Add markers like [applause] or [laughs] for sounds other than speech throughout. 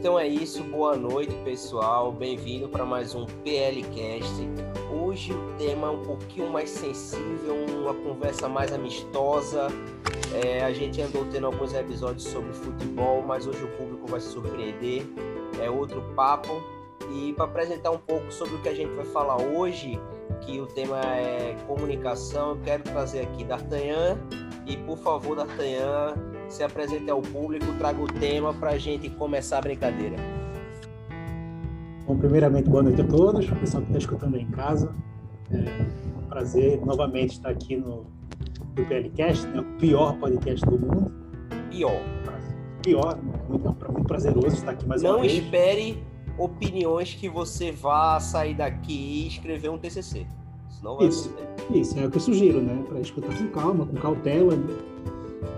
Então é isso, boa noite pessoal, bem-vindo para mais um PLCast. Hoje o tema é um pouquinho mais sensível, uma conversa mais amistosa. É, a gente andou tendo alguns episódios sobre futebol, mas hoje o público vai se surpreender. É outro papo. E para apresentar um pouco sobre o que a gente vai falar hoje, que o tema é comunicação, eu quero trazer aqui D'Artagnan. E por favor, D'Artagnan, se apresente ao público, traga o tema para a gente começar a brincadeira. Bom, primeiramente, boa noite a todos, o pessoal que está escutando aí em casa. É um prazer novamente estar aqui no, no PLCast, né, o pior podcast do mundo. Pior. Pior, muito, muito prazeroso estar aqui mais Não uma vez. Não espere opiniões que você vá sair daqui e escrever um TCC. Senão vai isso, isso, é o que eu sugiro, né? Para escutar com calma, com cautela, né?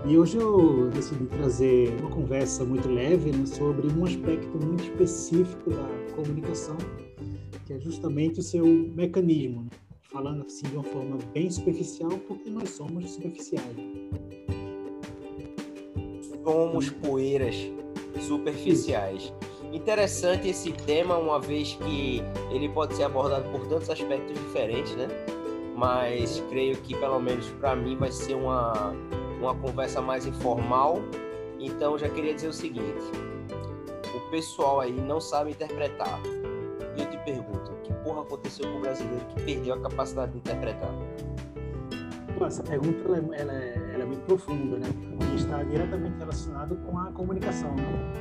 E hoje eu decidi trazer uma conversa muito leve né, sobre um aspecto muito específico da comunicação, que é justamente o seu mecanismo. Né? Falando assim de uma forma bem superficial, porque nós somos superficiais. Somos poeiras superficiais. Interessante esse tema, uma vez que ele pode ser abordado por tantos aspectos diferentes, né? Mas creio que, pelo menos para mim, vai ser uma uma conversa mais informal. Então já queria dizer o seguinte: o pessoal aí não sabe interpretar. E eu te pergunto, que porra aconteceu com o brasileiro que perdeu a capacidade de interpretar? Essa pergunta ela é, ela é, ela é muito profunda, né? E está diretamente relacionado com a comunicação, né?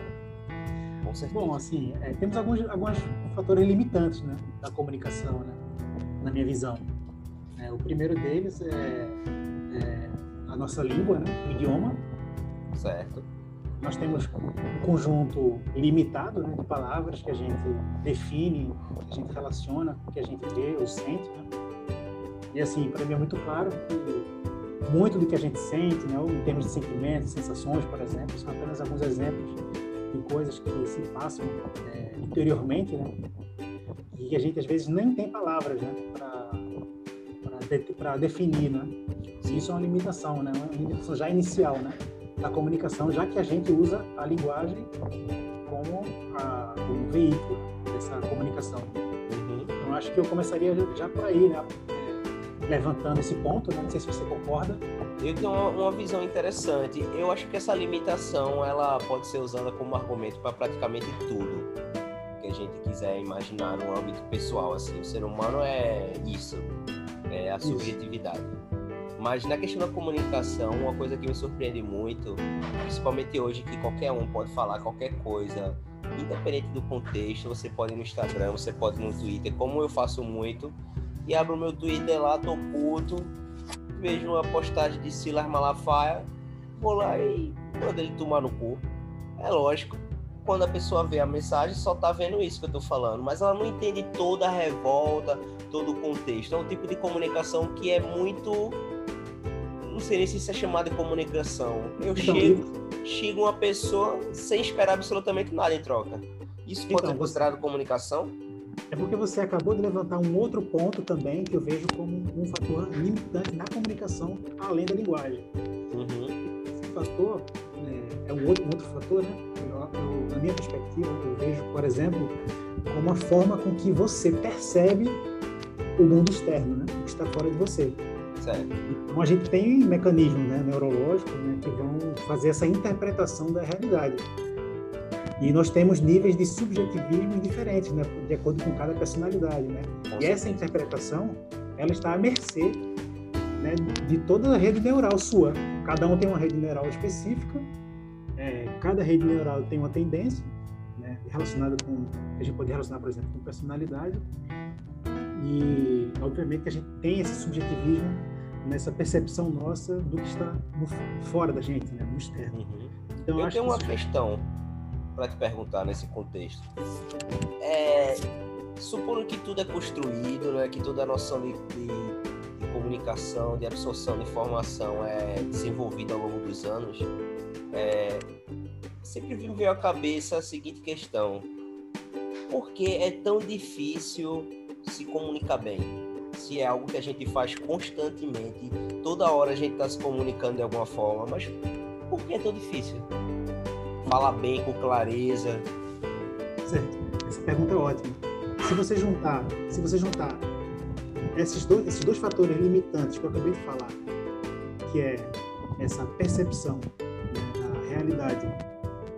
Com certeza. Bom, assim, é, temos alguns, alguns fatores limitantes, né, da comunicação, né, na minha visão. É, o primeiro deles é a nossa língua, né? o idioma. Certo. Nós temos um conjunto limitado né, de palavras que a gente define, que a gente relaciona que a gente vê ou sente. Né? E assim, para mim é muito claro que muito do que a gente sente, né, em termos de sentimentos, sensações, por exemplo, são apenas alguns exemplos de coisas que se passam é, interiormente, né? E que a gente às vezes nem tem palavras, né, para definir, né? Isso é uma limitação, né? Uma limitação já inicial, né? Da comunicação, já que a gente usa a linguagem como a, o veículo dessa comunicação. Uhum. Então, acho que eu começaria já por aí, né? Levantando esse ponto, né? Não sei se você concorda. Eu tenho uma, uma visão interessante. Eu acho que essa limitação ela pode ser usada como argumento para praticamente tudo que a gente quiser imaginar no âmbito pessoal. Assim, o ser humano é isso, é a subjetividade. Isso. Mas na questão da comunicação, uma coisa que me surpreende muito, principalmente hoje, que qualquer um pode falar qualquer coisa, independente do contexto, você pode ir no Instagram, você pode ir no Twitter, como eu faço muito, e abro meu Twitter lá, tô puto, vejo uma postagem de Silas Malafaia, vou lá e mando ele tomar no cu. É lógico, quando a pessoa vê a mensagem, só tá vendo isso que eu tô falando, mas ela não entende toda a revolta, todo o contexto. É um tipo de comunicação que é muito isso é chamado de comunicação. Eu então, chego, chego uma pessoa sem esperar absolutamente nada em troca. Isso pode então, ser considerado você... comunicação? É porque você acabou de levantar um outro ponto também que eu vejo como um fator limitante na comunicação, além da linguagem. Uhum. Esse fator é, é um, outro, um outro fator, né? Eu, eu, na minha perspectiva, eu vejo, por exemplo, como a forma com que você percebe o mundo externo, né? O que está fora de você. Certo. Então a gente tem mecanismos né, neurológicos né, que vão fazer essa interpretação da realidade. E nós temos níveis de subjetivismo diferentes, né, de acordo com cada personalidade, né? E essa interpretação, ela está à mercê né, de toda a rede neural sua. Cada um tem uma rede neural específica, é, cada rede neural tem uma tendência né, relacionada com, a gente pode relacionar, por exemplo, com personalidade. E, obviamente, a gente tem esse subjetivismo nessa percepção nossa do que está fora da gente, né, no externo. Uhum. Então, eu tenho uma isso... questão para te perguntar nesse contexto. É, supondo que tudo é construído, né, que toda a noção de, de, de, comunicação, de absorção de informação é desenvolvida ao longo dos anos, é, sempre me veio à cabeça a seguinte questão: por que é tão difícil se comunicar bem? Se é algo que a gente faz constantemente, toda hora a gente está se comunicando de alguma forma, mas por que é tão difícil? Falar bem com clareza, certo. Essa pergunta é ótima. Se você juntar, se você juntar esses dois, esses dois fatores limitantes que eu acabei de falar, que é essa percepção da realidade,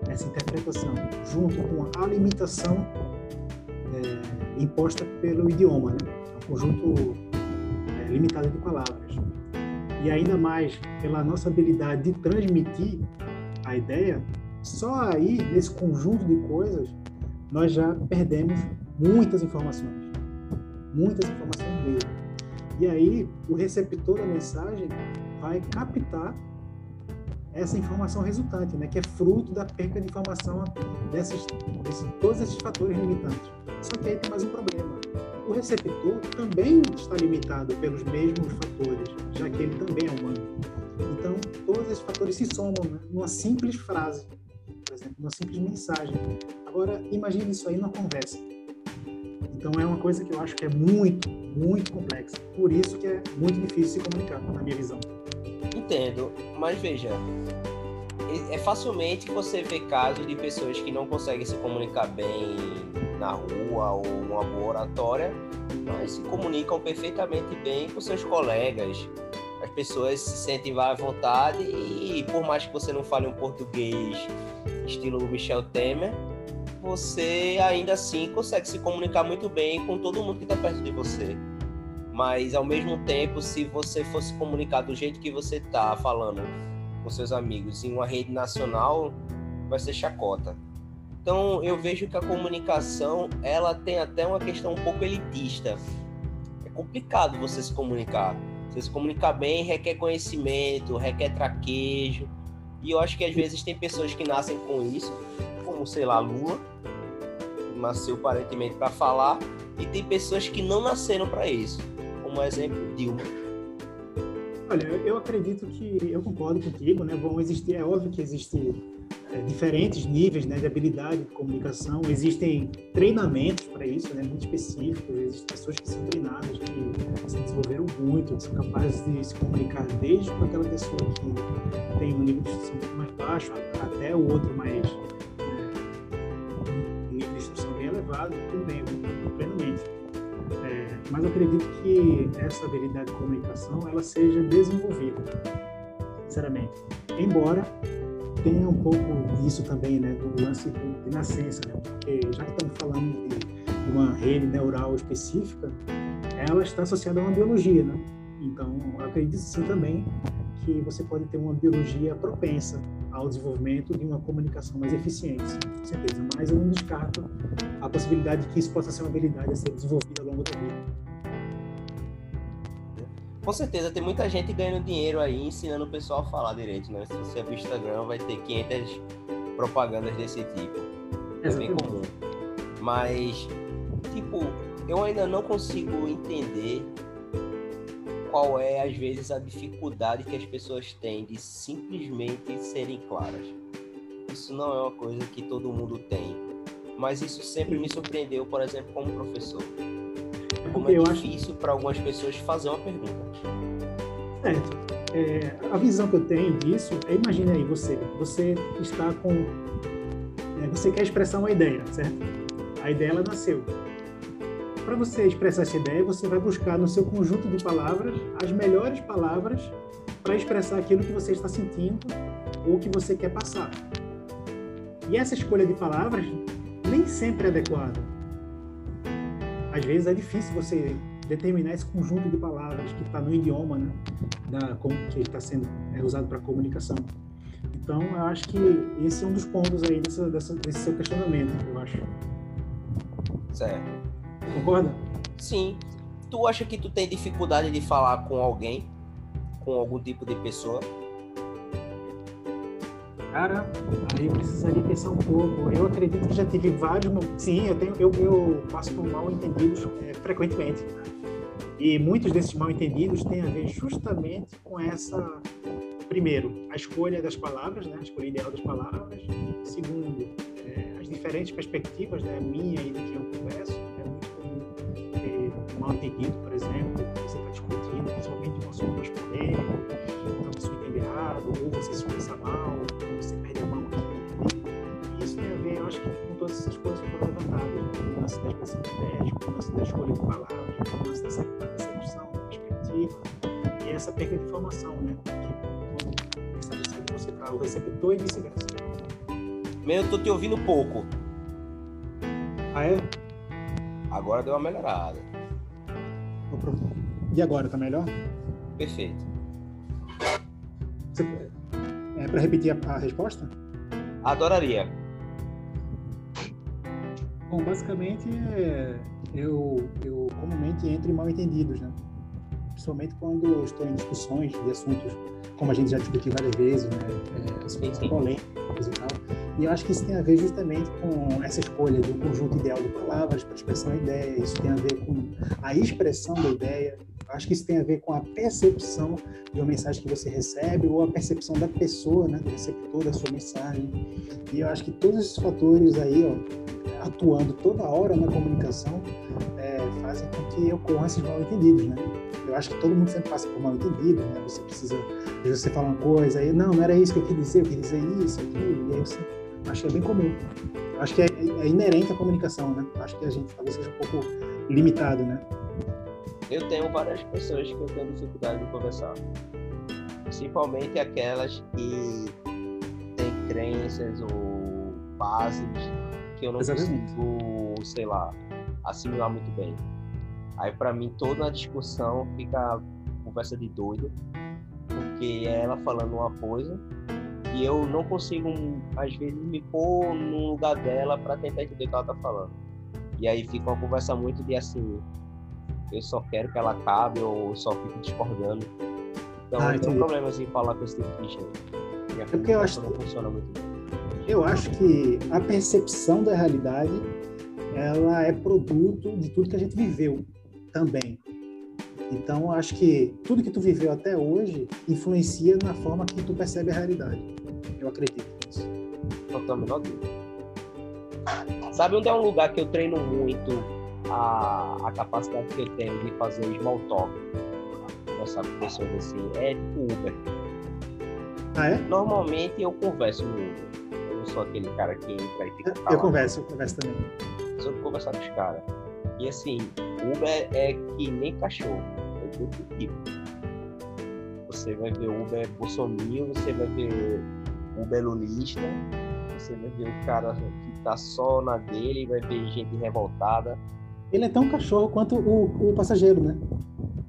essa interpretação, junto com a limitação é, imposta pelo idioma, né? um conjunto é, limitado de palavras. E ainda mais pela nossa habilidade de transmitir a ideia, só aí, nesse conjunto de coisas, nós já perdemos muitas informações. Muitas informações mesmo. E aí, o receptor da mensagem vai captar essa informação resultante, né, que é fruto da perca de informação desses, desses, todos esses fatores limitantes. Só que aí tem mais um problema. O receptor também está limitado pelos mesmos fatores, já que ele também é humano. Então, todos esses fatores se somam né, numa simples frase, por exemplo, numa simples mensagem. Agora, imagine isso aí numa conversa. Então, é uma coisa que eu acho que é muito, muito complexa. Por isso que é muito difícil se comunicar, na minha visão. Entendo, mas veja, é facilmente você ver casos de pessoas que não conseguem se comunicar bem na rua ou numa boa oratória, mas se comunicam perfeitamente bem com seus colegas. As pessoas se sentem à vontade e por mais que você não fale um português estilo Michel Temer, você ainda assim consegue se comunicar muito bem com todo mundo que está perto de você mas ao mesmo tempo, se você fosse comunicar do jeito que você tá falando com seus amigos em uma rede nacional, vai ser chacota. Então, eu vejo que a comunicação, ela tem até uma questão um pouco elitista. É complicado você se comunicar. Você se comunicar bem requer conhecimento, requer traquejo. E eu acho que às vezes tem pessoas que nascem com isso, como, sei lá, Lula, que nasceu aparentemente para falar, e tem pessoas que não nasceram para isso como exemplo, Dilma. Olha, eu acredito que eu concordo contigo, né? Vão existir, é óbvio que existem é, diferentes níveis né, de habilidade de comunicação, existem treinamentos para isso, né, muito específicos, existem pessoas que são treinadas, que se desenvolveram muito, que são capazes de se comunicar desde com aquela pessoa que tem um nível de instrução muito mais baixo até o outro mais né, um nível de instrução bem elevado, tudo plenamente. Mas eu acredito que essa habilidade de comunicação ela seja desenvolvida, sinceramente. Embora tenha um pouco disso também, né, do lance de nascença, né, porque já que estamos falando de, de uma rede neural específica, ela está associada a uma biologia, né? Então, eu acredito sim também que você pode ter uma biologia propensa ao desenvolvimento de uma comunicação mais eficiente, com certeza. Mas eu não descarto a possibilidade de que isso possa ser uma habilidade a ser desenvolvida ao longo da vida. Com certeza, tem muita gente ganhando dinheiro aí ensinando o pessoal a falar direito, né? Se você abrir o Instagram, vai ter 500 propagandas desse tipo. É bem comum. Mas, tipo, eu ainda não consigo entender qual é, às vezes, a dificuldade que as pessoas têm de simplesmente serem claras. Isso não é uma coisa que todo mundo tem, mas isso sempre me surpreendeu, por exemplo, como professor. Como é difícil acho... para algumas pessoas fazer uma pergunta. Certo. É, a visão que eu tenho disso é, imagine aí você, você está com, é, você quer expressar uma ideia, certo? A ideia ela nasceu para você expressar essa ideia, você vai buscar no seu conjunto de palavras as melhores palavras para expressar aquilo que você está sentindo ou que você quer passar. E essa escolha de palavras nem sempre é adequada. Às vezes é difícil você determinar esse conjunto de palavras que está no idioma, né, da, que está sendo é, usado para comunicação. Então, eu acho que esse é um dos pontos aí dessa, dessa, desse seu questionamento, eu acho. Certo. Concorda? Sim. Tu acha que tu tem dificuldade de falar com alguém, com algum tipo de pessoa? Cara, aí precisaria pensar um pouco. Eu acredito que já tive vários. Sim, eu tenho, eu, eu passo por mal entendidos é, frequentemente. E muitos desses mal entendidos têm a ver justamente com essa. Primeiro, a escolha das palavras, né? a escolha ideal das palavras. Segundo, é, as diferentes perspectivas, né? minha e de quem eu converso mal entendido, por exemplo, você está discutindo, principalmente um assunto mais polêmico, então pessoa entende errado, ou você se expressa mal, escolha de palavras, a nossa percepção, perspectiva e essa perda de informação, né? Estabelecendo você para o receptor e vice-versa. Meu, eu tô te ouvindo pouco. Ah, é? Agora deu uma melhorada. E agora, tá melhor? Perfeito. Você... É para repetir a, a resposta? Adoraria. Bom, basicamente é eu, eu comumente entro em mal entendidos, né? Principalmente quando eu estou em discussões de assuntos, como a gente já discutiu várias vezes, né? É, assuntos polêmicos e tal. E eu acho que isso tem a ver justamente com essa escolha de um conjunto ideal de palavras para expressar uma ideia. Isso tem a ver com a expressão da ideia. Acho que isso tem a ver com a percepção de uma mensagem que você recebe ou a percepção da pessoa, né, do receptor da sua mensagem. E eu acho que todos esses fatores aí, ó, atuando toda hora na comunicação, é, fazem com que ocorram esses mal-entendidos, né? Eu acho que todo mundo sempre passa por mal-entendido, né? Você precisa, você fala uma coisa, aí, não, não era isso que eu queria dizer, eu queria dizer isso, aquilo, e aí você Acho que é bem comum. Acho que é, é inerente à comunicação, né? Acho que a gente talvez seja um pouco limitado, né? Eu tenho várias pessoas que eu tenho dificuldade de conversar. Principalmente aquelas que têm crenças ou bases que eu não Exatamente. consigo, sei lá, assimilar muito bem. Aí para mim toda a discussão fica conversa de doido, porque é ela falando uma coisa e eu não consigo, às vezes, me pôr no lugar dela para tentar entender o que ela tá falando. E aí fica uma conversa muito de assim, eu só quero que ela acabe ou só fico discordando. Então ah, eu tenho problemas em falar com esse tipo de gente. é porque eu acho não que... funciona muito bem. Eu acho que a percepção da realidade ela é produto de tudo que a gente viveu também. Então, acho que tudo que tu viveu até hoje influencia na forma que tu percebe a realidade. Eu acredito nisso. Não tenho a menor dúvida. Sabe onde é um lugar que eu treino muito a, a capacidade que eu tenho de fazer small talk? Conversar com pessoas assim. É tipo Uber. Ah, é? Normalmente eu converso no Uber. Eu não sou aquele cara que entra e fica. Eu, eu converso, eu converso também. De conversar com os caras. E assim, Uber é que nem cachorro. É do tipo. Você vai ver Uber Bolsonaro, você vai ver Uber lulista, você vai ver o cara que tá só na dele, vai ver gente revoltada. Ele é tão cachorro quanto o, o passageiro, né?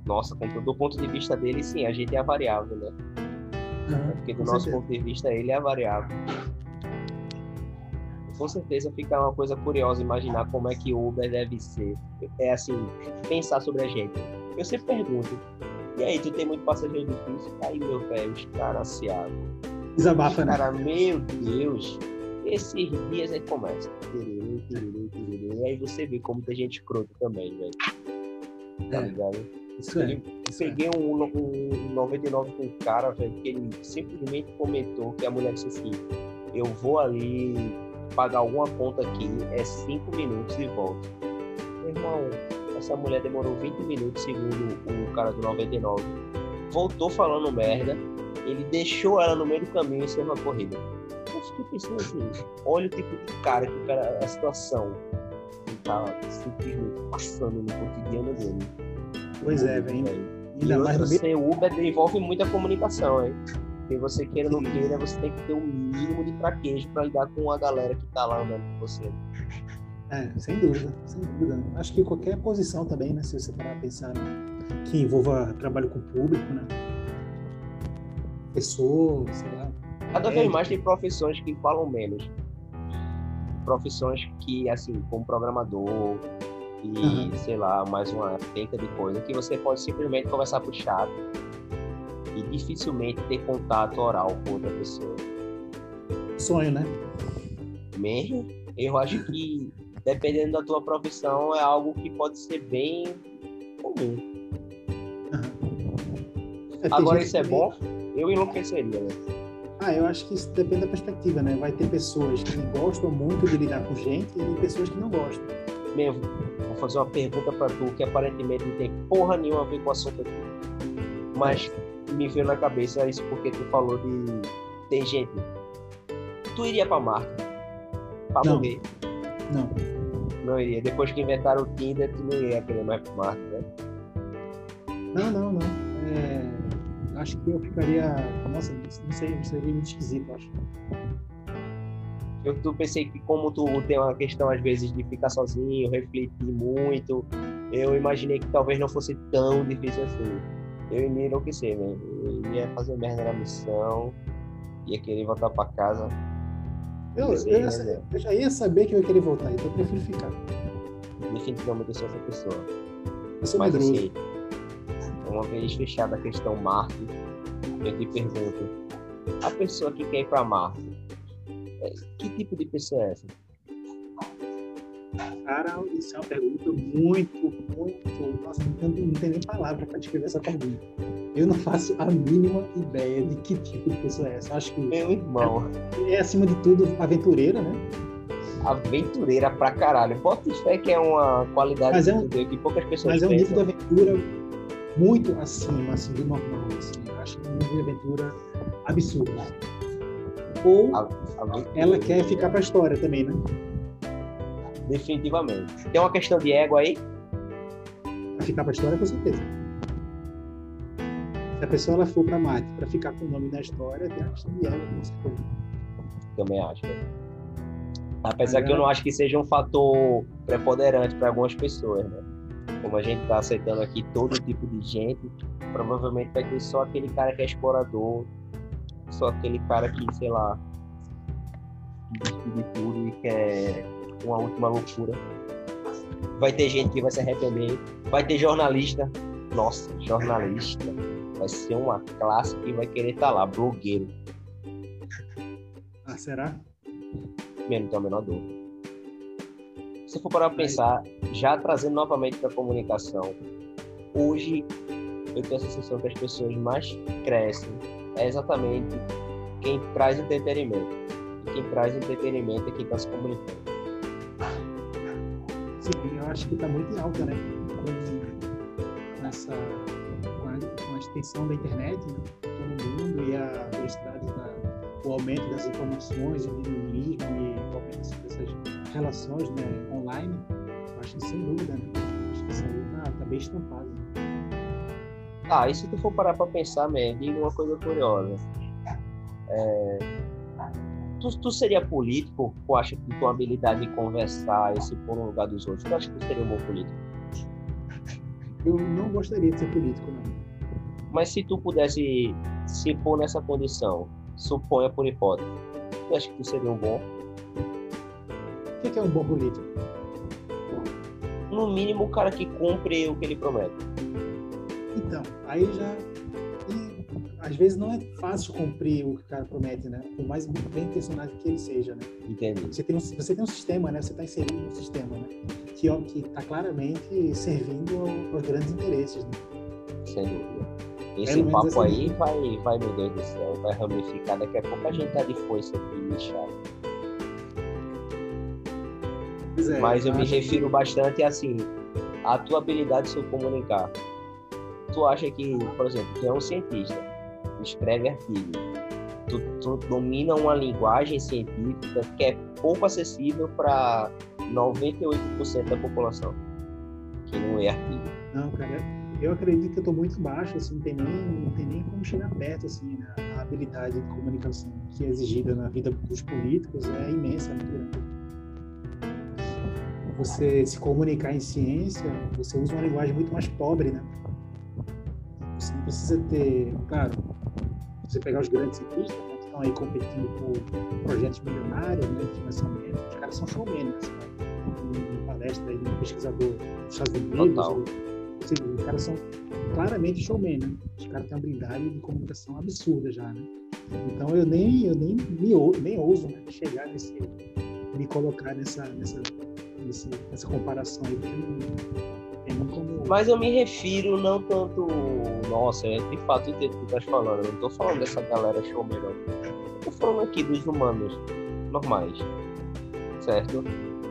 Nossa, do ponto de vista dele, sim, a gente é a variável, né? Uhum, Porque do nosso certeza. ponto de vista, ele é a variável com certeza fica uma coisa curiosa imaginar como é que o Uber deve ser. É assim, pensar sobre a gente. Eu sempre pergunto, e aí, tu tem muito passageiro difícil? Aí, meu velho, os caras se Desabafa, né? Cara, meu Deus, esses dias aí começa. E aí você vê como tem gente escrota também, velho. Tá é, ligado? Isso é. Isso peguei é. um, um 99 com um cara, velho, que ele simplesmente comentou que a mulher disse assim: Eu vou ali pagar alguma conta aqui, é 5 minutos e volto. Meu irmão, essa mulher demorou 20 minutos, segundo o cara do 99. Voltou falando merda, ele deixou ela no meio do caminho e encerrou a corrida. Eu fiquei pensando assim, olha o tipo de cara que o cara, a situação tá simplesmente passando no cotidiano dele. Pois é, velho. Ainda mais no ser Uber envolve muita comunicação, hein? Se você queira ou não queira, você tem que ter um mínimo de traquejo para lidar com a galera que tá lá andando com você. É, sem dúvida, sem dúvida. Acho que qualquer posição também, né? Se você parar a pensar né, que envolva trabalho com o público, né? Pessoa, sei lá. Cada vez mais tem profissões que falam menos. Profissões que, assim, como programador e, uhum. sei lá, mais uma tenta de coisa, que você pode simplesmente conversar por chat e dificilmente ter contato oral com outra pessoa. Sonho, né? Mesmo, eu acho que dependendo da tua profissão é algo que pode ser bem comum. [laughs] Agora isso é bom? [laughs] Eu enlouqueceria, né? Ah, eu acho que isso depende da perspectiva, né? Vai ter pessoas que gostam muito de lidar com gente e pessoas que não gostam. Mesmo, vou fazer uma pergunta para tu que aparentemente não tem porra nenhuma a ver com o assunto aqui. Mas me veio na cabeça isso porque tu falou de. Tem gente. Tu iria pra Marte? Pra não. morrer? Não. Não iria. Depois que inventaram o Tinder, tu não ia querer mais pra Marte, né? Não, não, não. É... acho que eu ficaria. Nossa, não sei, seria muito esquisito, acho. Eu, pensei que como tu tem uma questão às vezes de ficar sozinho, refletir muito, eu imaginei que talvez não fosse tão difícil assim. Eu ia me enlouquecer, velho. Eu ia fazer merda na missão, ia querer voltar pra casa. Eu, eu, ia, eu, já ia saber que eu ia querer voltar, então eu prefiro ficar. Definitivamente eu sou essa pessoa. Eu sou Mas medroso. assim, uma vez fechada a questão Marte, eu te pergunto, a pessoa que quer ir para Marte, é, que tipo de pessoa é essa? Cara, isso é uma pergunta muito, muito. Nossa, não tem, nem palavra para descrever essa pergunta. Eu não faço a mínima ideia de que tipo de pessoa é essa. Acho que. Meu irmão. É, é acima de tudo, aventureira, né? Aventureira pra caralho. Bota fé que é uma qualidade mas é um, que poucas pessoas Mas é um nível de aventura muito acima assim, do normal. Assim. É um nível de aventura absurdo. Ou a, a ela quer ficar pra história também, né? definitivamente. Tem uma questão de ego aí? Pra ficar pra história, com certeza. Se a pessoa ela for pra Marte para ficar com o nome da história, tem a questão de ego, com certeza. Também acho. Apesar Agora... que eu não acho que seja um fator preponderante para algumas pessoas, né? Como a gente está aceitando aqui todo tipo de gente, provavelmente vai ter só aquele cara que é explorador, só aquele cara que, sei lá, que de tudo e quer uma última loucura. Vai ter gente que vai se arrepender. Vai ter jornalista. Nossa, jornalista. Vai ser uma classe que vai querer estar tá lá, blogueiro. Ah, será? Menos tem a menor dúvida. Se for para pensar, já trazendo novamente para a comunicação, hoje eu tenho a sensação que as pessoas mais crescem é exatamente quem traz entretenimento. E quem traz entretenimento é quem está se comunicando. Sim, eu acho que está muito em alta, né? Com, essa, com a, com a, extensão da internet, né? todo mundo e a velocidade, da, o aumento das informações, o dinamismo e o aumento relações né, online, acho que sem dúvida, né? Acho que isso aí está tá bem estampado. Ah, e se tu for parar para pensar, diga uma coisa curiosa. É, tu, tu seria político ou acha que tua habilidade de conversar e se pôr no lugar dos outros, tu acha que tu seria um bom político? Eu não gostaria de ser político, não. Mas se tu pudesse se pôr nessa condição, suponha por hipótese, tu acha que tu seria um bom? Que é um bom político? No mínimo, o cara que cumpre o que ele promete. Então, aí já às vezes não é fácil cumprir o que o cara promete, né? Por mais bem intencionado que ele seja, né? Entendi. Você tem um, você tem um sistema, né? Você está inserido um sistema, né? Que está claramente servindo aos grandes interesses, né? Sem dúvida. Esse papo assim, aí vai, vai, meu Deus do céu, vai ramificar. Daqui a pouco a gente tá de foice aqui, lixado. É, Mas eu me refiro que... bastante assim, a tua habilidade de se comunicar. Tu acha que, por exemplo, tu é um cientista, escreve artigo. Tu, tu domina uma linguagem científica que é pouco acessível para 98% da população, que não é artigo. Não, cara, eu acredito que eu estou muito baixo, assim, não tem nem, não tem nem como chegar perto, assim, né? a habilidade de comunicação que é exigida na vida dos políticos é imensa, é muito grande. Você se comunicar em ciência, você usa uma linguagem muito mais pobre, né? Você não precisa ter, claro, você pegar os grandes cientistas né, que estão aí competindo por projetos milionários né, de financiamento, os caras são showmen, né? Uma palestra aí de um pesquisador dos Estados Unidos, os caras são claramente showmen, né? Os caras têm uma habilidade de comunicação absurda já, né? Então eu nem, eu nem, me, nem ouso né, chegar nesse, me colocar nessa, nessa, nessa, nessa comparação aí, porque não, como... Mas eu me refiro não tanto. Nossa, é de fato o que tu estás falando. Eu não tô falando dessa galera showman, não. Eu tô falando aqui dos humanos normais. Certo?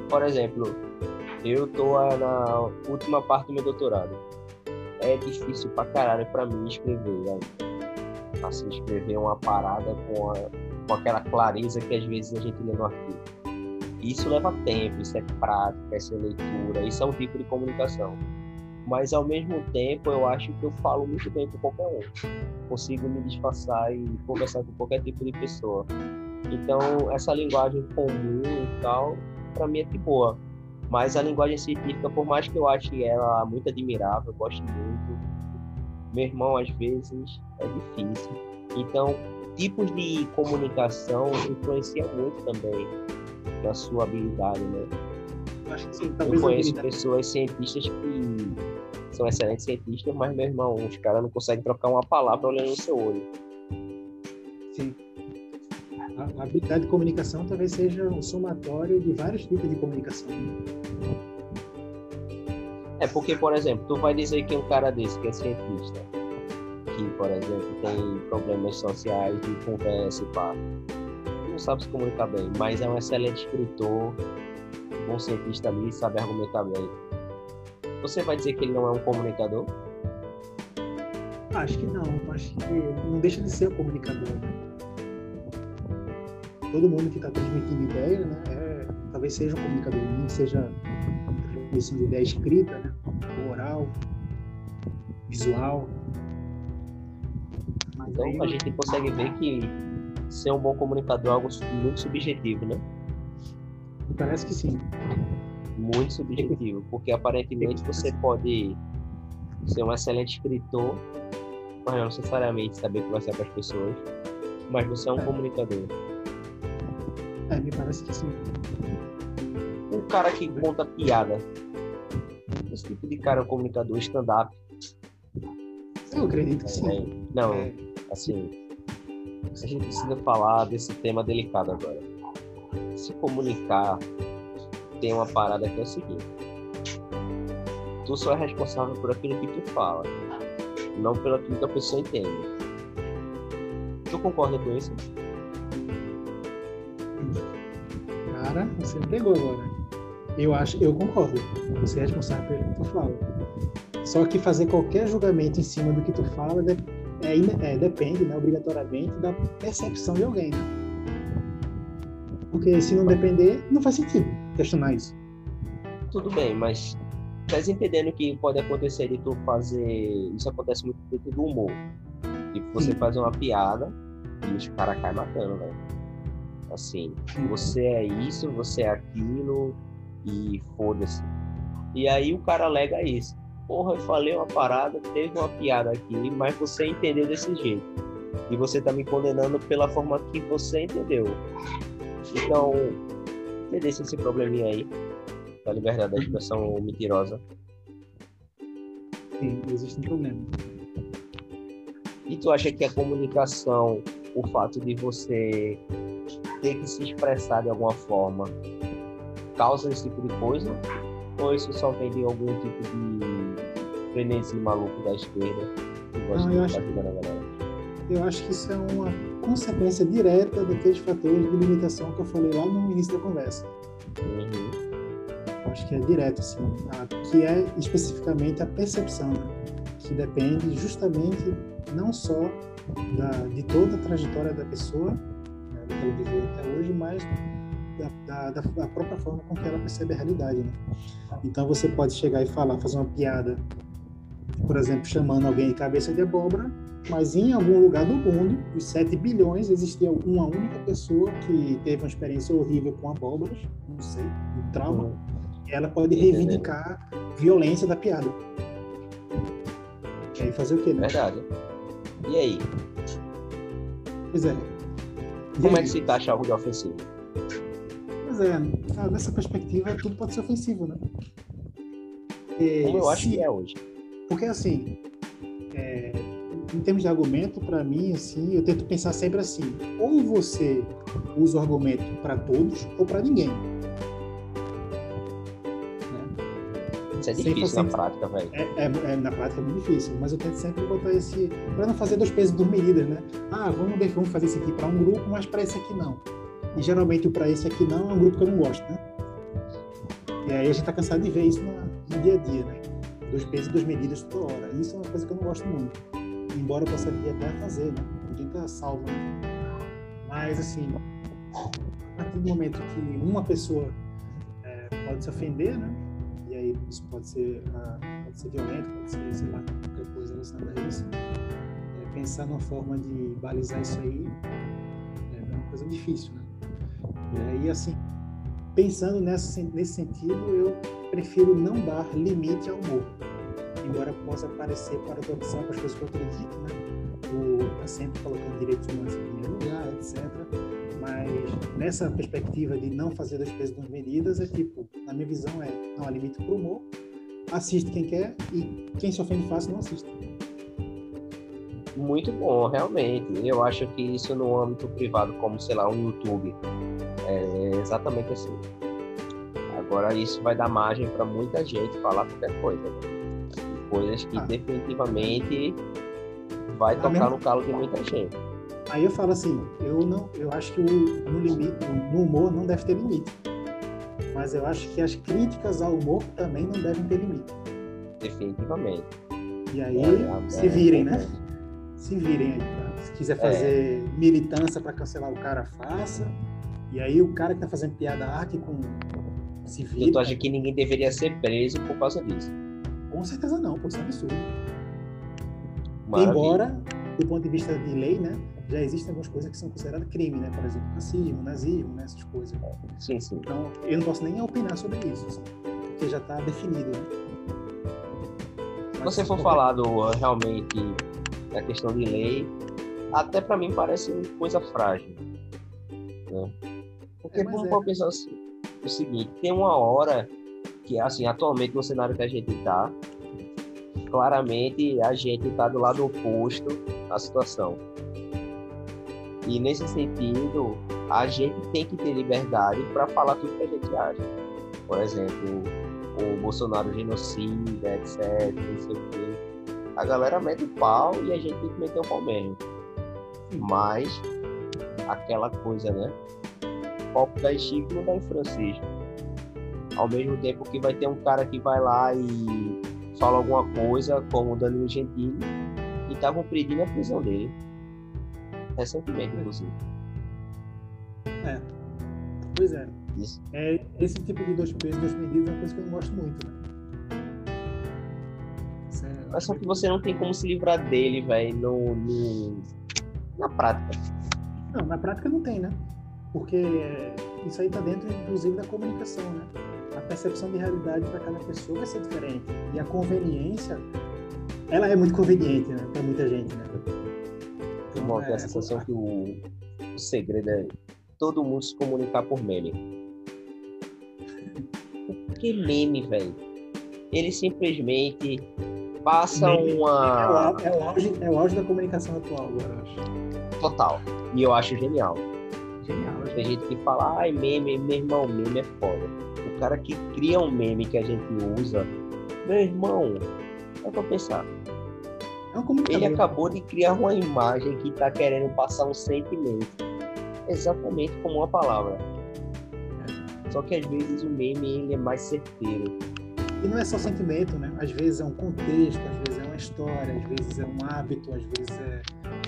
Por exemplo, eu tô na última parte do meu doutorado. É difícil pra caralho pra mim escrever, né? Assim, escrever uma parada com, a, com aquela clareza que às vezes a gente lê no artigo. Isso leva tempo, isso é prática, isso é leitura, isso é um tipo de comunicação. mas ao mesmo tempo eu acho que eu falo muito bem com qualquer um. Consigo me disfarçar e conversar com qualquer tipo de pessoa. Então, essa linguagem comum e tal, para mim é de boa. Mas a linguagem científica, por mais que eu ache ela muito admirável, eu gosto muito, meu irmão às vezes é difícil. Então, tipos de comunicação influenciam muito também na sua habilidade, né? Acho que sim, eu conheço pessoas cientistas que são excelentes cientistas, mas meu irmão, os caras não conseguem trocar uma palavra olhando no seu olho. Sim. A, a habilidade de comunicação talvez seja um somatório de vários tipos de comunicação. É porque, por exemplo, tu vai dizer que um cara desse que é cientista, que, por exemplo, tem problemas sociais de conversa e pá, não sabe se comunicar bem, mas é um excelente escritor, bom cientista ali, sabe argumentar bem. Você vai dizer que ele não é um comunicador? Acho que não. Acho que não deixa de ser um comunicador. Todo mundo que está transmitindo ideia, né, é, talvez seja um comunicador, nem seja transmissão de ideia escrita, né, oral, visual. Mas então aí... a gente consegue ver que ser um bom comunicador é algo muito subjetivo, né? Parece que sim. Muito subjetivo, porque aparentemente você pode ser um excelente escritor, mas não necessariamente saber conversar com as pessoas, mas você é um é. comunicador. É, me parece que sim. Um cara que conta piada. Esse tipo de cara é um comunicador stand-up. Eu acredito que sim. É, não, é. assim, a gente precisa falar desse tema delicado agora se comunicar, tem uma parada que é o seguinte: tu só é responsável por aquilo que tu fala, não pelo aquilo que a pessoa entende. Tu concorda com isso? Cara, você pegou agora. Eu acho, eu concordo. Você é responsável pelo que tu fala. Só que fazer qualquer julgamento em cima do que tu fala é, é, depende, né, obrigatoriamente, da percepção de alguém. Né? Porque se não depender, não faz sentido questionar isso. Tudo bem, mas estás entendendo que pode acontecer de tu fazer. Isso acontece muito dentro do humor. Tipo, você Sim. faz uma piada e os caras caem matando, velho. Assim, você é isso, você é aquilo e foda-se. E aí o cara alega isso. Porra, eu falei uma parada, teve uma piada aqui, mas você entendeu desse jeito. E você tá me condenando pela forma que você entendeu. Então, entendesse esse probleminha aí da liberdade da expressão mentirosa. Sim, existe um problema. E tu acha que a comunicação, o fato de você ter que se expressar de alguma forma, causa esse tipo de coisa? Ou isso só vem de algum tipo de frenesi maluco da esquerda que gosta Não, de acho... a galera? eu acho que isso é uma consequência direta daqueles fatores de limitação que eu falei lá no início da conversa. Uhum. Acho que é direto, assim, a, que é especificamente a percepção, né? que depende justamente não só da, de toda a trajetória da pessoa, né, que ela viveu até hoje, mas da, da, da, própria forma com que ela percebe a realidade. Né? Então você pode chegar e falar, fazer uma piada, por exemplo, chamando alguém de cabeça de abóbora, mas em algum lugar do mundo, os 7 bilhões, existia uma única pessoa que teve uma experiência horrível com abóboras, não sei, um trauma, uhum. e ela pode reivindicar violência da piada. E aí fazer o quê, né? Verdade. E aí? Pois é. E Como aí? é que se taxa algo de ofensivo? Pois é, nessa perspectiva tudo pode ser ofensivo, né? Como eu acho que é hoje. Porque assim, é, em termos de argumento, para mim, assim, eu tento pensar sempre assim: ou você usa o argumento para todos ou para ninguém. Né? Isso é difícil na prática, velho. É, é, é, na prática é muito difícil, mas eu tento sempre botar esse. para não fazer dois pesos e duas medidas, né? Ah, vamos, vamos fazer isso aqui para um grupo, mas para esse aqui não. E geralmente o para esse aqui não é um grupo que eu não gosto, né? E aí a gente tá cansado de ver isso no, dia a dia, né? Dois pesos e duas medidas toda hora. Isso é uma coisa que eu não gosto muito embora eu poderia até fazer, né? Ninguém tá salvo. Né? Mas, assim, a partir do momento que uma pessoa é, pode se ofender, né? E aí isso pode ser uh, pode ser violento, pode ser, sei lá, qualquer coisa relacionada a isso. É, pensar numa forma de balizar isso aí é uma coisa difícil, né? E aí, assim, pensando nessa, nesse sentido, eu prefiro não dar limite ao humor, embora possa parecer paradoxal para as pessoas que eu acredito, né? O tá sempre colocando direitos humanos em primeiro lugar, etc. Mas nessa perspectiva de não fazer das pesos duas medidas, é tipo, na minha visão é não há limite para o humor, assiste quem quer e quem se ofende fácil não assiste. Muito bom, realmente. Eu acho que isso no âmbito privado, como sei lá, um YouTube, exatamente assim. Agora isso vai dar margem para muita gente falar qualquer coisa. Né? Coisas que ah. definitivamente vai tocar mesmo... no calo de muita gente. Aí eu falo assim, eu não, eu acho que o, no limite, no humor não deve ter limite. Mas eu acho que as críticas ao humor também não devem ter limite. Definitivamente. E aí é, é, se virem, né? Se virem aí. Tá? Se quiser fazer é. militância para cancelar o cara, faça. E aí o cara que tá fazendo piada arte com se vira. Tu acha que ninguém deveria ser preso por causa disso? Com certeza não, por isso é absurdo. Maravilha. Embora, do ponto de vista de lei, né, já existem algumas coisas que são consideradas crime, né? Por exemplo, racismo, nazismo, né? essas coisas. Sim, sim. Então, eu não posso nem opinar sobre isso, assim, porque já está definido, né? Se você for falar do, realmente da questão de lei, até para mim parece uma coisa frágil. Né? Porque é, vamos é. pensar assim, o seguinte, tem uma hora que, assim, atualmente no cenário que a gente está, claramente a gente está do lado oposto da situação. E nesse sentido, a gente tem que ter liberdade para falar tudo que a gente acha. Por exemplo, o Bolsonaro genocida, etc, não sei o quê. A galera mete o pau e a gente tem que meter o pau mesmo. Mas aquela coisa, né? Copo da Chico não dá em Francisco. Ao mesmo tempo que vai ter um cara que vai lá e fala alguma coisa, como o Danilo Gentili, e estavam pedindo a prisão dele. Recentemente, inclusive. É. Pois é. Isso. é. Esse tipo de dois pesos, duas medidas é uma coisa que eu não gosto muito, né? É, Mas só que você não tem como se livrar dele, velho, no, no, na prática. Não, na prática não tem, né? Porque isso aí está dentro, inclusive, da comunicação, né? A percepção de realidade para cada pessoa vai ser diferente. E a conveniência, ela é muito conveniente, né? Para muita gente, né? Então, Bom, é, a sensação que o, o segredo é todo mundo se comunicar por meme. [laughs] que meme, velho? Ele simplesmente passa meme uma. É o, é, o auge, é o auge da comunicação atual, eu acho. Total. E eu acho genial. Genial. Tem gente que fala, ai, meme, meu irmão, meme é foda. O cara que cria um meme que a gente usa, meu irmão, é pra pensar. É Ele acabou de criar uma imagem que tá querendo passar um sentimento. Exatamente como uma palavra. Só que às vezes o meme ele é mais certeiro. E não é só sentimento, né? Às vezes é um contexto, às vezes é uma história, às vezes é um hábito, às vezes é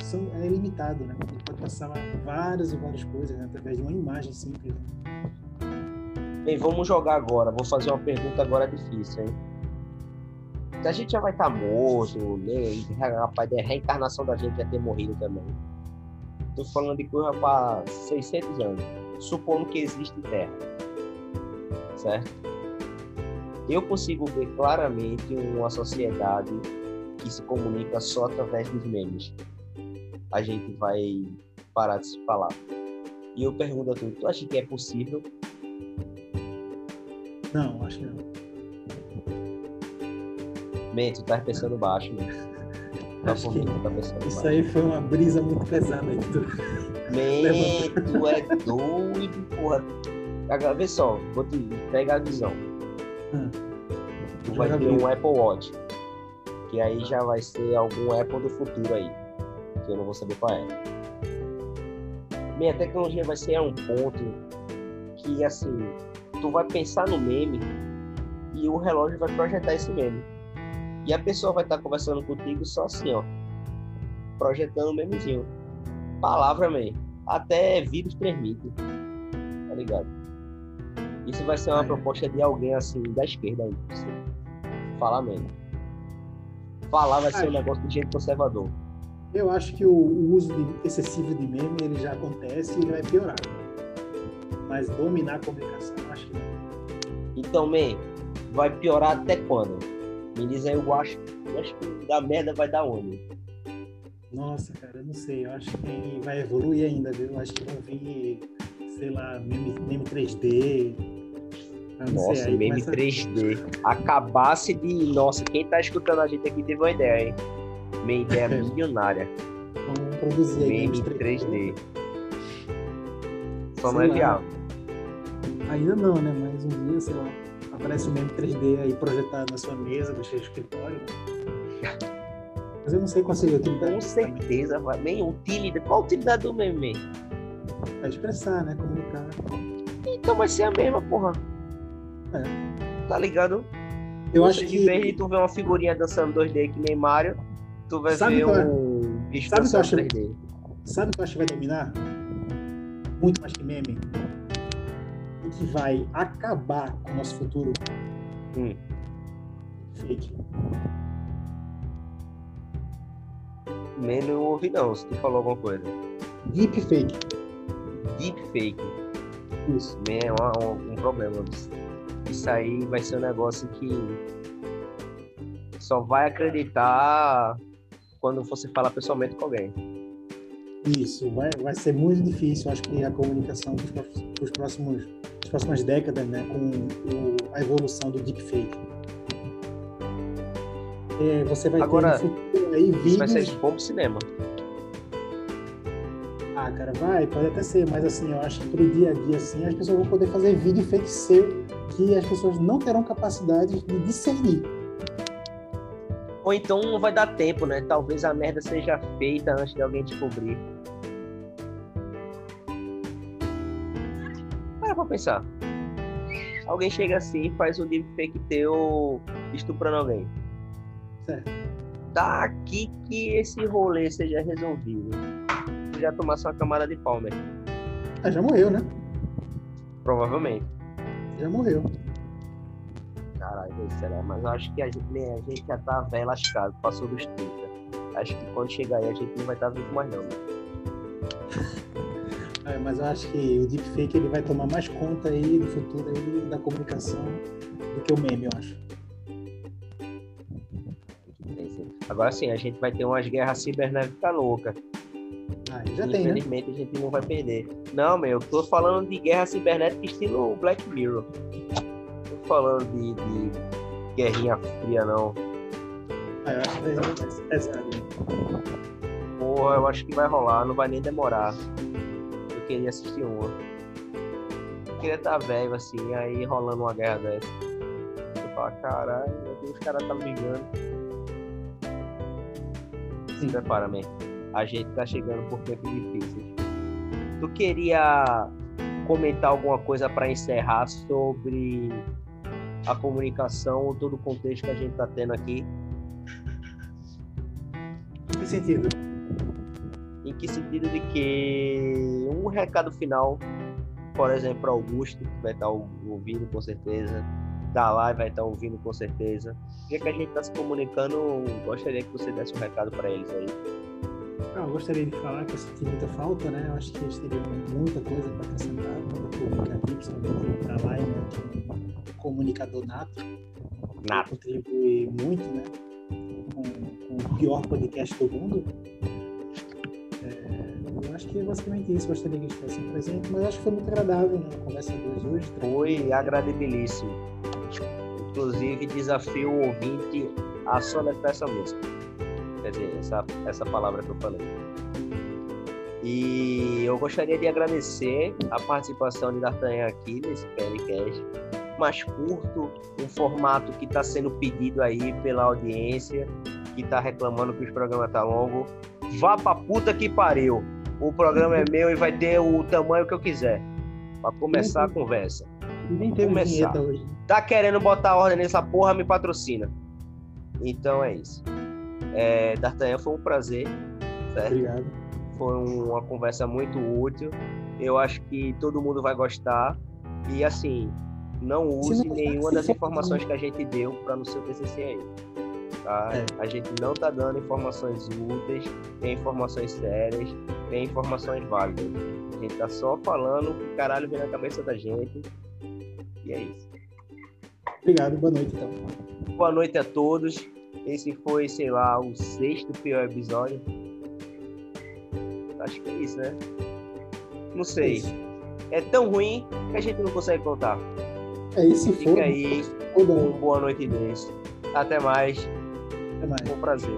são, é limitado, né? Ele pode passar várias e várias coisas né? através de uma imagem simples. Né? Bem, vamos jogar agora. Vou fazer uma pergunta agora difícil, hein? A gente já vai estar tá morto, né? rapaz, a reencarnação da gente já ter morrido também. Estou falando de coisa para 600 anos, supondo que existe Terra, certo? Eu consigo ver claramente uma sociedade que se comunica só através dos memes a gente vai parar de se falar. E eu pergunto a tu, tu acha que é possível? Não, acho que não. Man, tu tá pensando baixo, né? Tá acho que tá pensando isso baixo. aí foi uma brisa muito pesada aí. Tu... Man, tu é doido, porra. Agora, vê só, vou te pegar a visão. Hum. Tu vai ter um Apple Watch. Que aí já vai ser algum Apple do futuro aí que eu não vou saber qual é. Bem, a tecnologia vai ser a um ponto que, assim, tu vai pensar no meme e o relógio vai projetar esse meme. E a pessoa vai estar conversando contigo só assim, ó, projetando o memezinho. Palavra mesmo. Até vírus transmite. Tá ligado? Isso vai ser uma é. proposta de alguém assim da esquerda aí. Assim. Fala mesmo. falar vai ser um negócio de gente conservador. Eu acho que o, o uso de, excessivo de meme ele já acontece e ele vai piorar. Mas dominar a comunicação, acho que não. Então, man, vai piorar até quando? Me diz aí, eu acho, eu acho que da merda vai dar onde? Nossa, cara, eu não sei. Eu acho que vai evoluir ainda, viu? Eu acho que vão vir, sei lá, meme, meme 3D. Nossa, sei, meme começa... 3D. Acabasse de. Nossa, quem tá escutando a gente aqui teve uma ideia, hein? Minha ideia [laughs] milionária. Vamos produzir. Meme 3D. 3D. Só não é viável. Ainda não, né? Mas um dia, sei lá, aparece o meme 3D aí projetado na sua mesa, no seu escritório. Mas eu não sei qual seria a utilidade. Com certeza, vai. Bem, utilidade. Qual a utilidade do meme? Vai expressar, né? Comunicar. Então vai ser a mesma, porra. É. Tá ligado? Eu Você, acho que. Em vez de tu ver uma figurinha dançando 2D que nem Mario, tu vai Sabe ver é? um bicho Sabe dançando acho... 3D. Sabe o que eu acho que vai dominar? Muito mais que meme. O que vai acabar com o nosso futuro? Hum. Fake. Nem não ouvi não, se tu falou alguma coisa. Deepfake. Deepfake. Isso. É um, um, um problema. Isso aí vai ser um negócio que só vai acreditar quando você falar pessoalmente com alguém. Isso, vai, vai ser muito difícil, acho que a comunicação para os próximos as próximas décadas, né, com o, a evolução do deepfake. É, você vai Agora, ter no futuro aí vídeos... Vai ser bom cinema. Ah, cara, vai, pode até ser, mas assim, eu acho que pro dia a dia, assim, as pessoas vão poder fazer vídeo fake seu que as pessoas não terão capacidade de discernir. Ou então não vai dar tempo, né? Talvez a merda seja feita antes de alguém descobrir. Para pra pensar. Alguém chega assim e faz um deepfake teu estuprando alguém. Certo. Daqui que esse rolê seja resolvido. Já tomasse uma camada de pau, né? Ah, já morreu, né? Provavelmente. Já morreu. Caralho, será? Mas eu acho que a gente, né, a gente já tá velho lascado, passou dos 30. Acho que quando chegar aí a gente não vai estar tá vivo mais não. Né? É, mas eu acho que o deepfake ele vai tomar mais conta aí do futuro aí da comunicação do que o meme, eu acho. Agora sim, a gente vai ter umas guerras cibernéticas loucas. Ah, já tem, né? Infelizmente né? a gente não vai perder. Não, meu, eu tô falando de guerra cibernética estilo Black Mirror. Falando de, de guerrinha fria, não. Ah, eu acho que vai pesado. Porra, eu acho que vai rolar, não vai nem demorar. Eu queria assistir uma. Eu queria estar tá velho assim, aí rolando uma guerra dessa. Eu falo, caralho, os caras tá ligando se prepara, man. A gente tá chegando por tempos difíceis. Tu queria comentar alguma coisa para encerrar sobre a comunicação todo o contexto que a gente tá tendo aqui? Em que sentido? Em que sentido de que um recado final, por exemplo, Augusto, que vai estar tá ouvindo com certeza, da live vai estar tá ouvindo com certeza, já que a gente está se comunicando, gostaria que você desse um recado para eles aí. Ah, eu gostaria de falar que eu senti muita falta, né? Eu acho que eles teriam muita coisa para acrescentar público aqui, principalmente para lá, né? Um comunicador nato. Nato. Contribui muito, né? Com, com, o pior podcast do mundo. É, eu acho que é basicamente isso. Gostaria que eles estivessem presentes, mas acho que foi muito agradável, né? A conversa dois hoje. Foi agradabilíssimo. Inclusive, desafio o ouvinte a soletrar essa música. Quer dizer, essa, essa palavra que eu falei. E eu gostaria de agradecer a participação de D'Artagnan aqui nesse podcast. Mais curto, um formato que está sendo pedido aí pela audiência, que está reclamando que os programas tá longo. Vá pra puta que pariu. O programa é meu e vai ter o tamanho que eu quiser. Para começar a conversa. Nem teve começar. hoje. Tá querendo botar ordem nessa porra, me patrocina. Então é isso. É, D'Artagnan, foi um prazer. Certo? Obrigado. Foi uma conversa muito útil. Eu acho que todo mundo vai gostar. E assim, não use não nenhuma das informações que a gente deu para no seu TCC aí. Tá? É. A gente não tá dando informações úteis, tem informações sérias, tem informações válidas. A gente tá só falando o que caralho vem na cabeça da gente. E é isso. Obrigado, boa noite então. Boa noite a todos. Esse foi, sei lá, o sexto pior episódio. Acho que é isso, né? Não sei. É, é tão ruim que a gente não consegue contar. É isso, Fica for. aí. Um boa noite desse. Até mais. Até mais. Um prazer.